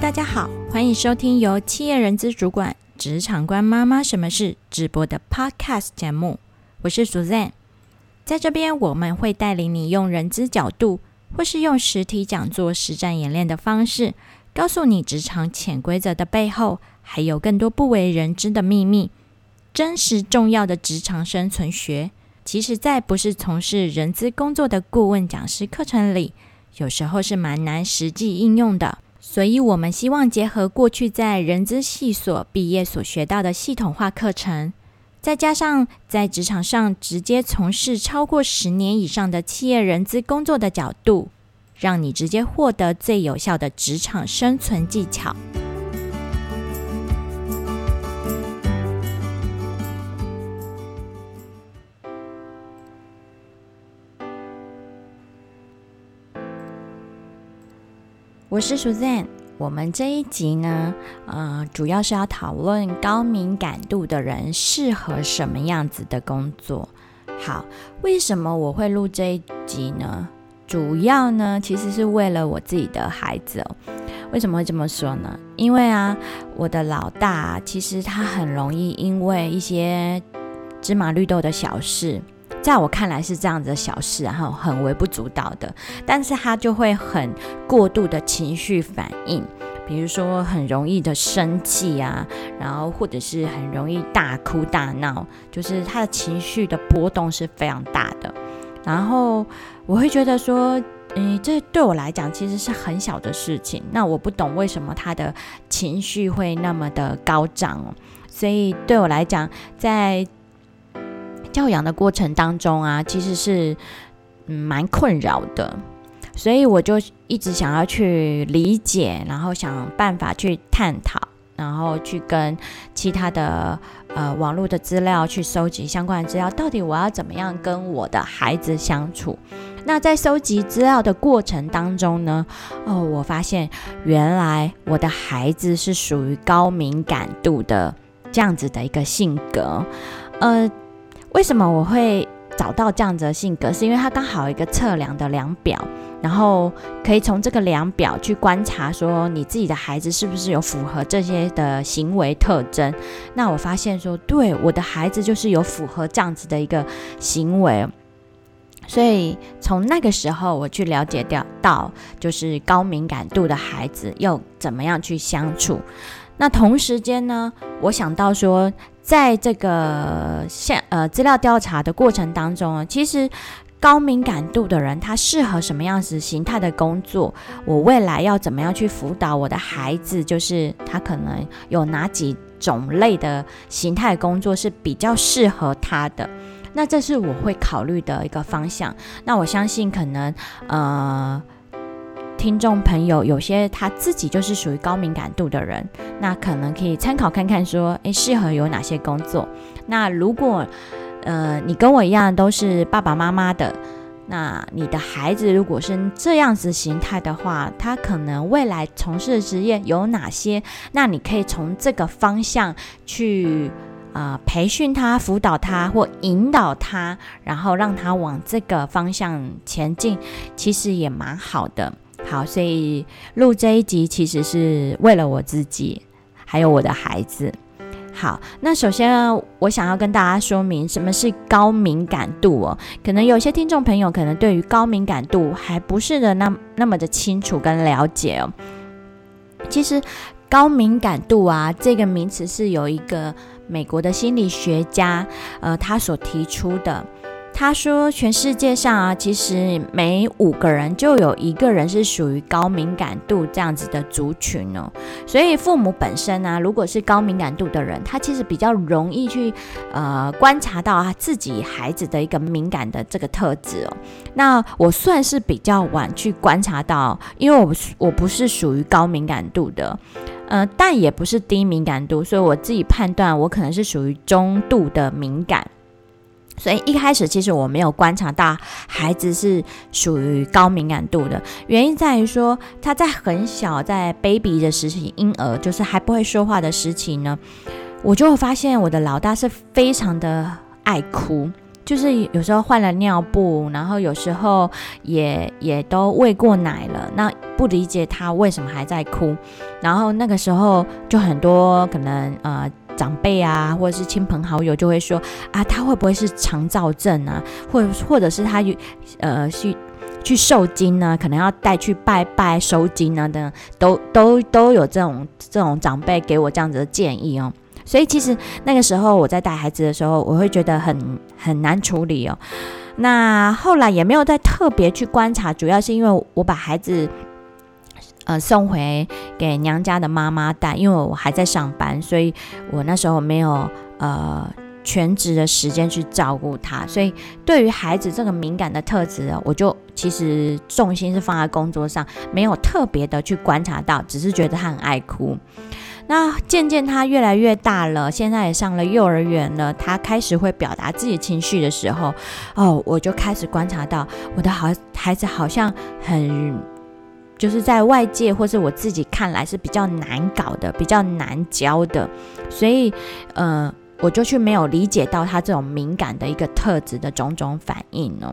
大家好，欢迎收听由企业人资主管、职场官妈妈什么事直播的 Podcast 节目。我是 Suzanne，在这边我们会带领你用人资角度，或是用实体讲座实战演练的方式，告诉你职场潜规则的背后，还有更多不为人知的秘密。真实重要的职场生存学，其实在不是从事人资工作的顾问讲师课程里，有时候是蛮难实际应用的。所以，我们希望结合过去在人资系所毕业所学到的系统化课程，再加上在职场上直接从事超过十年以上的企业人资工作的角度，让你直接获得最有效的职场生存技巧。我是 Suzanne，我们这一集呢，呃，主要是要讨论高敏感度的人适合什么样子的工作。好，为什么我会录这一集呢？主要呢，其实是为了我自己的孩子哦。为什么会这么说呢？因为啊，我的老大其实他很容易因为一些芝麻绿豆的小事。在我看来是这样子的小事，然后很微不足道的，但是他就会很过度的情绪反应，比如说很容易的生气啊，然后或者是很容易大哭大闹，就是他的情绪的波动是非常大的。然后我会觉得说，嗯，这对我来讲其实是很小的事情，那我不懂为什么他的情绪会那么的高涨，所以对我来讲，在教养的过程当中啊，其实是嗯蛮困扰的，所以我就一直想要去理解，然后想办法去探讨，然后去跟其他的呃网络的资料去收集相关的资料，到底我要怎么样跟我的孩子相处？那在收集资料的过程当中呢，哦，我发现原来我的孩子是属于高敏感度的这样子的一个性格，呃。为什么我会找到这样子的性格？是因为他刚好有一个测量的量表，然后可以从这个量表去观察，说你自己的孩子是不是有符合这些的行为特征。那我发现说，对我的孩子就是有符合这样子的一个行为，所以从那个时候我去了解掉到，就是高敏感度的孩子又怎么样去相处。那同时间呢，我想到说。在这个现呃资料调查的过程当中啊，其实高敏感度的人他适合什么样子形态的工作？我未来要怎么样去辅导我的孩子？就是他可能有哪几种类的形态工作是比较适合他的？那这是我会考虑的一个方向。那我相信可能呃。听众朋友，有些他自己就是属于高敏感度的人，那可能可以参考看看，说，诶，适合有哪些工作？那如果，呃，你跟我一样都是爸爸妈妈的，那你的孩子如果是这样子形态的话，他可能未来从事的职业有哪些？那你可以从这个方向去，啊，培训他、辅导他或引导他，然后让他往这个方向前进，其实也蛮好的。好，所以录这一集其实是为了我自己，还有我的孩子。好，那首先我想要跟大家说明什么是高敏感度哦。可能有些听众朋友可能对于高敏感度还不是的那那么的清楚跟了解哦。其实高敏感度啊这个名词是有一个美国的心理学家呃他所提出的。他说：“全世界上啊，其实每五个人就有一个人是属于高敏感度这样子的族群哦。所以父母本身呢，如果是高敏感度的人，他其实比较容易去呃观察到他自己孩子的一个敏感的这个特质哦。那我算是比较晚去观察到，因为我我不是属于高敏感度的，呃，但也不是低敏感度，所以我自己判断我可能是属于中度的敏感。”所以一开始其实我没有观察到孩子是属于高敏感度的原因在于说他在很小在 baby 的时期婴儿就是还不会说话的时期呢，我就会发现我的老大是非常的爱哭，就是有时候换了尿布，然后有时候也也都喂过奶了，那不理解他为什么还在哭，然后那个时候就很多可能呃长辈啊，或者是亲朋好友就会说啊，他会不会是肠燥症啊，或或者是他去呃去去受精呢，可能要带去拜拜收精啊等，都都都有这种这种长辈给我这样子的建议哦。所以其实那个时候我在带孩子的时候，我会觉得很很难处理哦。那后来也没有再特别去观察，主要是因为我把孩子呃送回给娘家的妈妈带，因为我还在上班，所以我那时候没有呃全职的时间去照顾他。所以对于孩子这个敏感的特质，我就其实重心是放在工作上，没有特别的去观察到，只是觉得他很爱哭。那渐渐他越来越大了，现在也上了幼儿园了。他开始会表达自己情绪的时候，哦，我就开始观察到我的好孩子好像很，就是在外界或是我自己看来是比较难搞的，比较难教的。所以，呃，我就去没有理解到他这种敏感的一个特质的种种反应呢。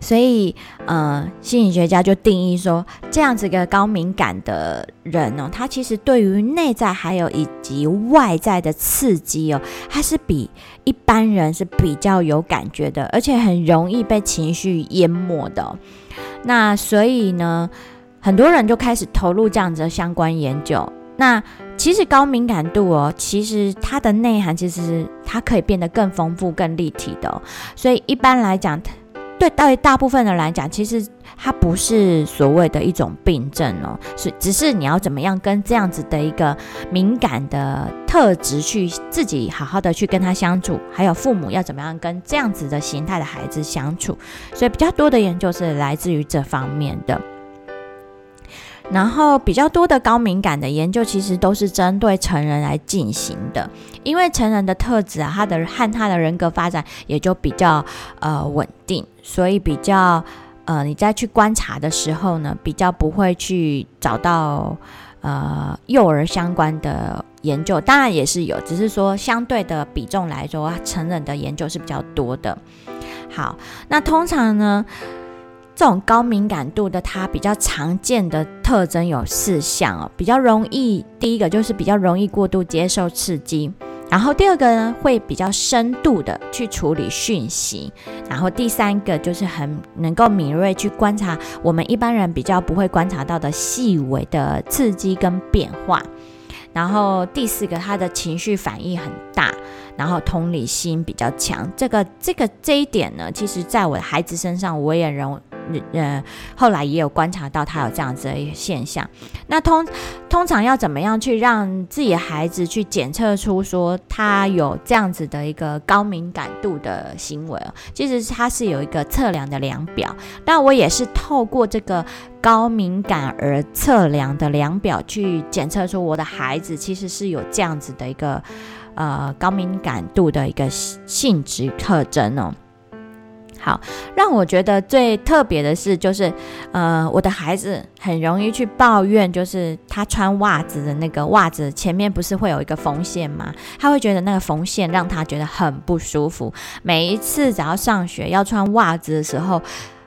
所以，呃，心理学家就定义说，这样子一个高敏感的人呢，他其实对于内在还有以及外在的刺激哦，他是比一般人是比较有感觉的，而且很容易被情绪淹没的。那所以呢，很多人就开始投入这样子的相关研究。那其实高敏感度哦，其实它的内涵其实它可以变得更丰富、更立体的。所以一般来讲，对，对大部分的来讲，其实它不是所谓的一种病症哦，是只是你要怎么样跟这样子的一个敏感的特质去自己好好的去跟他相处，还有父母要怎么样跟这样子的形态的孩子相处，所以比较多的研究是来自于这方面的。然后比较多的高敏感的研究，其实都是针对成人来进行的，因为成人的特质啊，他的和他的人格发展也就比较呃稳定，所以比较呃你在去观察的时候呢，比较不会去找到呃幼儿相关的研究，当然也是有，只是说相对的比重来说，成人的研究是比较多的。好，那通常呢？这种高敏感度的，它比较常见的特征有四项哦，比较容易。第一个就是比较容易过度接受刺激，然后第二个呢会比较深度的去处理讯息，然后第三个就是很能够敏锐去观察我们一般人比较不会观察到的细微的刺激跟变化，然后第四个他的情绪反应很大，然后同理心比较强。这个这个这一点呢，其实在我的孩子身上我也容。呃，后来也有观察到他有这样子的一个现象。那通通常要怎么样去让自己孩子去检测出说他有这样子的一个高敏感度的行为？其实他是有一个测量的量表。但我也是透过这个高敏感而测量的量表去检测出我的孩子其实是有这样子的一个呃高敏感度的一个性质特征哦。好，让我觉得最特别的是，就是，呃，我的孩子很容易去抱怨，就是他穿袜子的那个袜子前面不是会有一个缝线吗？他会觉得那个缝线让他觉得很不舒服。每一次只要上学要穿袜子的时候，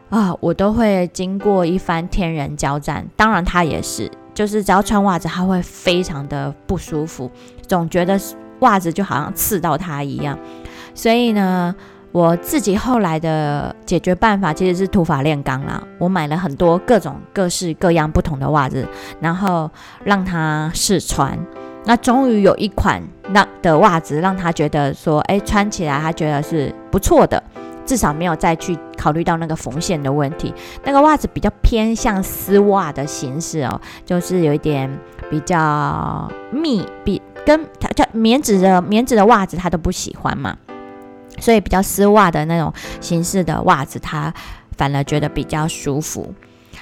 啊，我都会经过一番天人交战。当然他也是，就是只要穿袜子，他会非常的不舒服，总觉得袜子就好像刺到他一样。所以呢。我自己后来的解决办法其实是土法炼钢啦。我买了很多各种各式各样不同的袜子，然后让他试穿。那终于有一款让的袜子让他觉得说，哎，穿起来他觉得是不错的，至少没有再去考虑到那个缝线的问题。那个袜子比较偏向丝袜的形式哦，就是有一点比较密，比跟它叫棉质的棉质的袜子他都不喜欢嘛。所以比较丝袜的那种形式的袜子，他反而觉得比较舒服。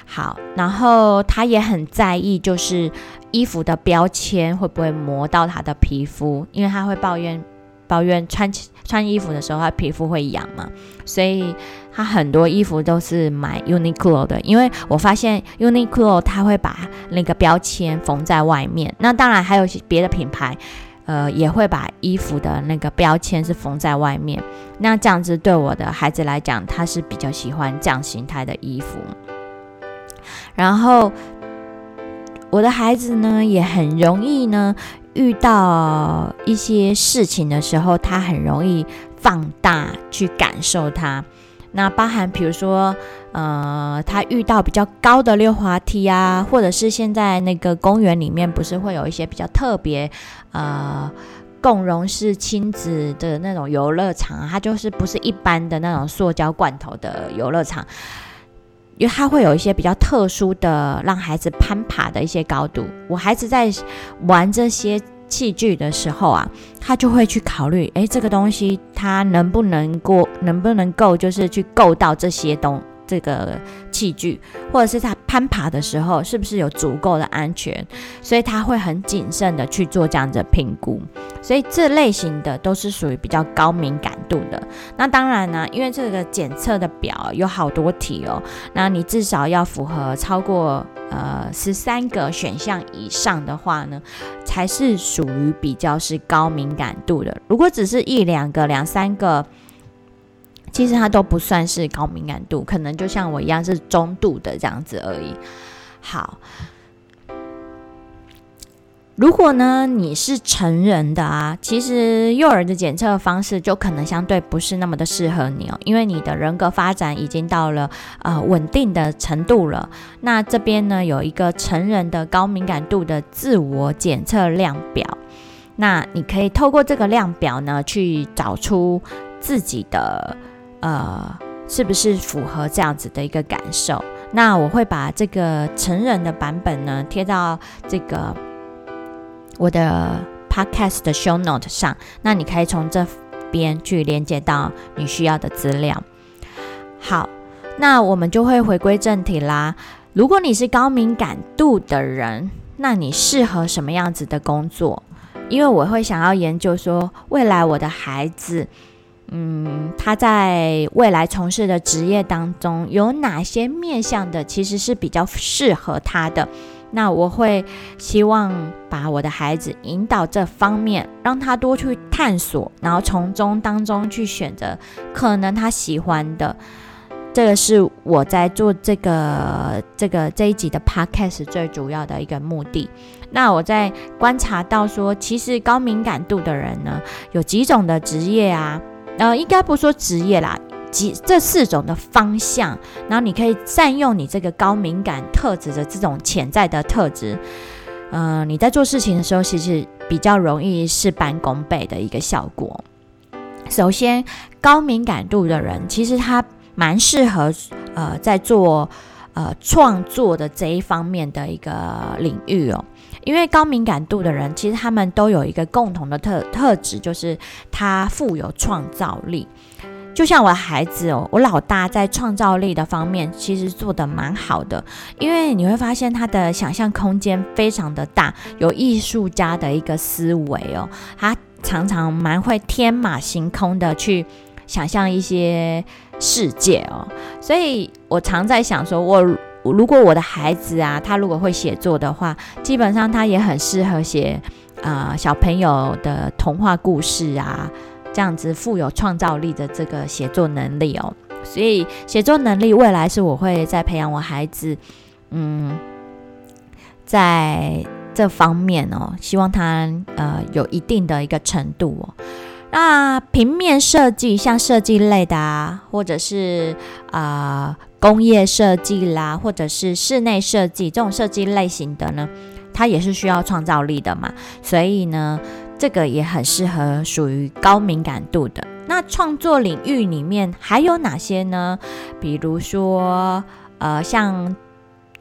好，然后他也很在意，就是衣服的标签会不会磨到他的皮肤，因为他会抱怨抱怨穿穿衣服的时候他皮肤会痒嘛，所以他很多衣服都是买 Uniqlo 的，因为我发现 Uniqlo 他会把那个标签缝在外面。那当然还有别的品牌。呃，也会把衣服的那个标签是缝在外面。那这样子对我的孩子来讲，他是比较喜欢这样形态的衣服。然后我的孩子呢，也很容易呢，遇到一些事情的时候，他很容易放大去感受它。那包含比如说，呃，他遇到比较高的溜滑梯啊，或者是现在那个公园里面不是会有一些比较特别，呃，共融式亲子的那种游乐场，它就是不是一般的那种塑胶罐头的游乐场。因为它会有一些比较特殊的让孩子攀爬的一些高度，我孩子在玩这些器具的时候啊，他就会去考虑，哎，这个东西他能不能够，能不能够就是去够到这些东。这个器具，或者是他攀爬的时候，是不是有足够的安全？所以他会很谨慎的去做这样的评估。所以这类型的都是属于比较高敏感度的。那当然呢，因为这个检测的表有好多题哦，那你至少要符合超过呃十三个选项以上的话呢，才是属于比较是高敏感度的。如果只是一两个、两三个。其实它都不算是高敏感度，可能就像我一样是中度的这样子而已。好，如果呢你是成人的啊，其实幼儿的检测方式就可能相对不是那么的适合你哦，因为你的人格发展已经到了呃稳定的程度了。那这边呢有一个成人的高敏感度的自我检测量表，那你可以透过这个量表呢去找出自己的。呃，是不是符合这样子的一个感受？那我会把这个成人的版本呢贴到这个我的 podcast 的 show note 上，那你可以从这边去连接到你需要的资料。好，那我们就会回归正题啦。如果你是高敏感度的人，那你适合什么样子的工作？因为我会想要研究说，未来我的孩子。嗯，他在未来从事的职业当中有哪些面向的，其实是比较适合他的。那我会希望把我的孩子引导这方面，让他多去探索，然后从中当中去选择可能他喜欢的。这个是我在做这个这个这一集的 podcast 最主要的一个目的。那我在观察到说，其实高敏感度的人呢，有几种的职业啊。呃，应该不说职业啦，几这四种的方向，然后你可以善用你这个高敏感特质的这种潜在的特质，呃，你在做事情的时候，其实比较容易事半功倍的一个效果。首先，高敏感度的人，其实他蛮适合呃在做呃创作的这一方面的一个领域哦。因为高敏感度的人，其实他们都有一个共同的特特质，就是他富有创造力。就像我的孩子哦，我老大在创造力的方面其实做的蛮好的，因为你会发现他的想象空间非常的大，有艺术家的一个思维哦，他常常蛮会天马行空的去想象一些世界哦，所以我常在想说，我。如果我的孩子啊，他如果会写作的话，基本上他也很适合写啊小朋友的童话故事啊，这样子富有创造力的这个写作能力哦。所以写作能力未来是我会在培养我孩子，嗯，在这方面哦，希望他呃有一定的一个程度哦。那平面设计，像设计类的啊，或者是啊工业设计啦，或者是室内设计这种设计类型的呢，它也是需要创造力的嘛。所以呢，这个也很适合属于高敏感度的。那创作领域里面还有哪些呢？比如说，呃，像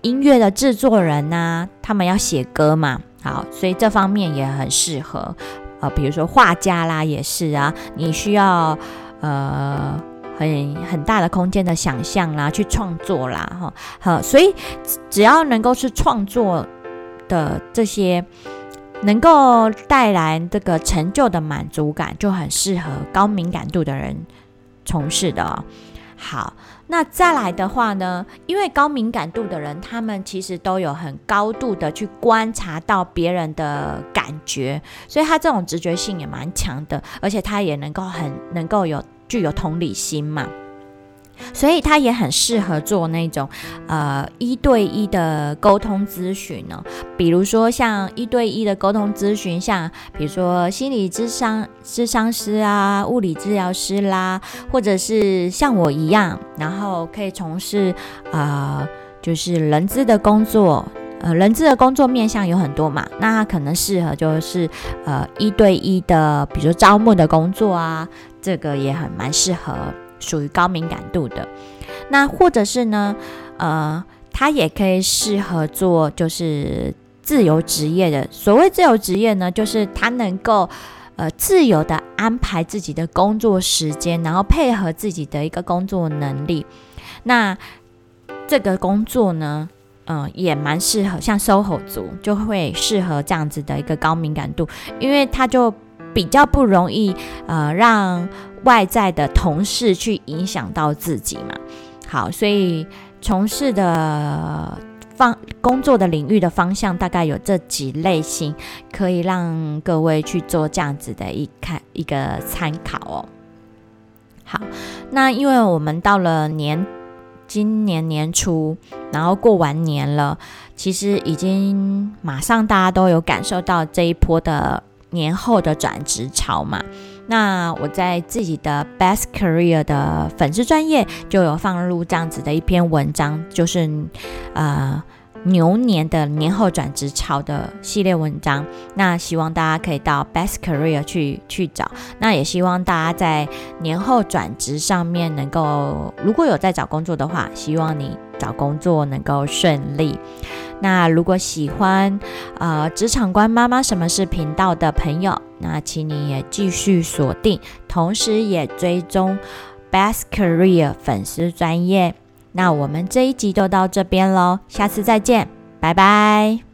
音乐的制作人呐，他们要写歌嘛，好，所以这方面也很适合。啊，比如说画家啦，也是啊，你需要呃很很大的空间的想象啦，去创作啦，哈，好，所以只要能够是创作的这些，能够带来这个成就的满足感，就很适合高敏感度的人从事的。好，那再来的话呢，因为高敏感度的人，他们其实都有很高度的去观察到别人的感觉，所以他这种直觉性也蛮强的，而且他也能够很能够有具有同理心嘛。所以他也很适合做那种，呃，一对一的沟通咨询呢。比如说像一对一的沟通咨询，像比如说心理智商智商师啊、物理治疗师啦，或者是像我一样，然后可以从事啊，就是人资的工作。呃，人资的工作面向有很多嘛，那他可能适合就是呃一对一的，比如说招募的工作啊，这个也很蛮适合。属于高敏感度的，那或者是呢，呃，他也可以适合做就是自由职业的。所谓自由职业呢，就是他能够呃自由的安排自己的工作时间，然后配合自己的一个工作能力。那这个工作呢，嗯，也蛮适合像 SOHO 族就会适合这样子的一个高敏感度，因为他就。比较不容易，呃，让外在的同事去影响到自己嘛。好，所以从事的方工作的领域的方向大概有这几类型，可以让各位去做这样子的一看一个参考哦。好，那因为我们到了年今年年初，然后过完年了，其实已经马上大家都有感受到这一波的。年后的转职潮嘛，那我在自己的 Best Career 的粉丝专业就有放入这样子的一篇文章，就是呃牛年的年后转职潮的系列文章。那希望大家可以到 Best Career 去去找。那也希望大家在年后转职上面能够，如果有在找工作的话，希望你找工作能够顺利。那如果喜欢，呃，职场官妈妈什么是频道的朋友，那请你也继续锁定，同时也追踪 Best Career 粉丝专业。那我们这一集就到这边喽，下次再见，拜拜。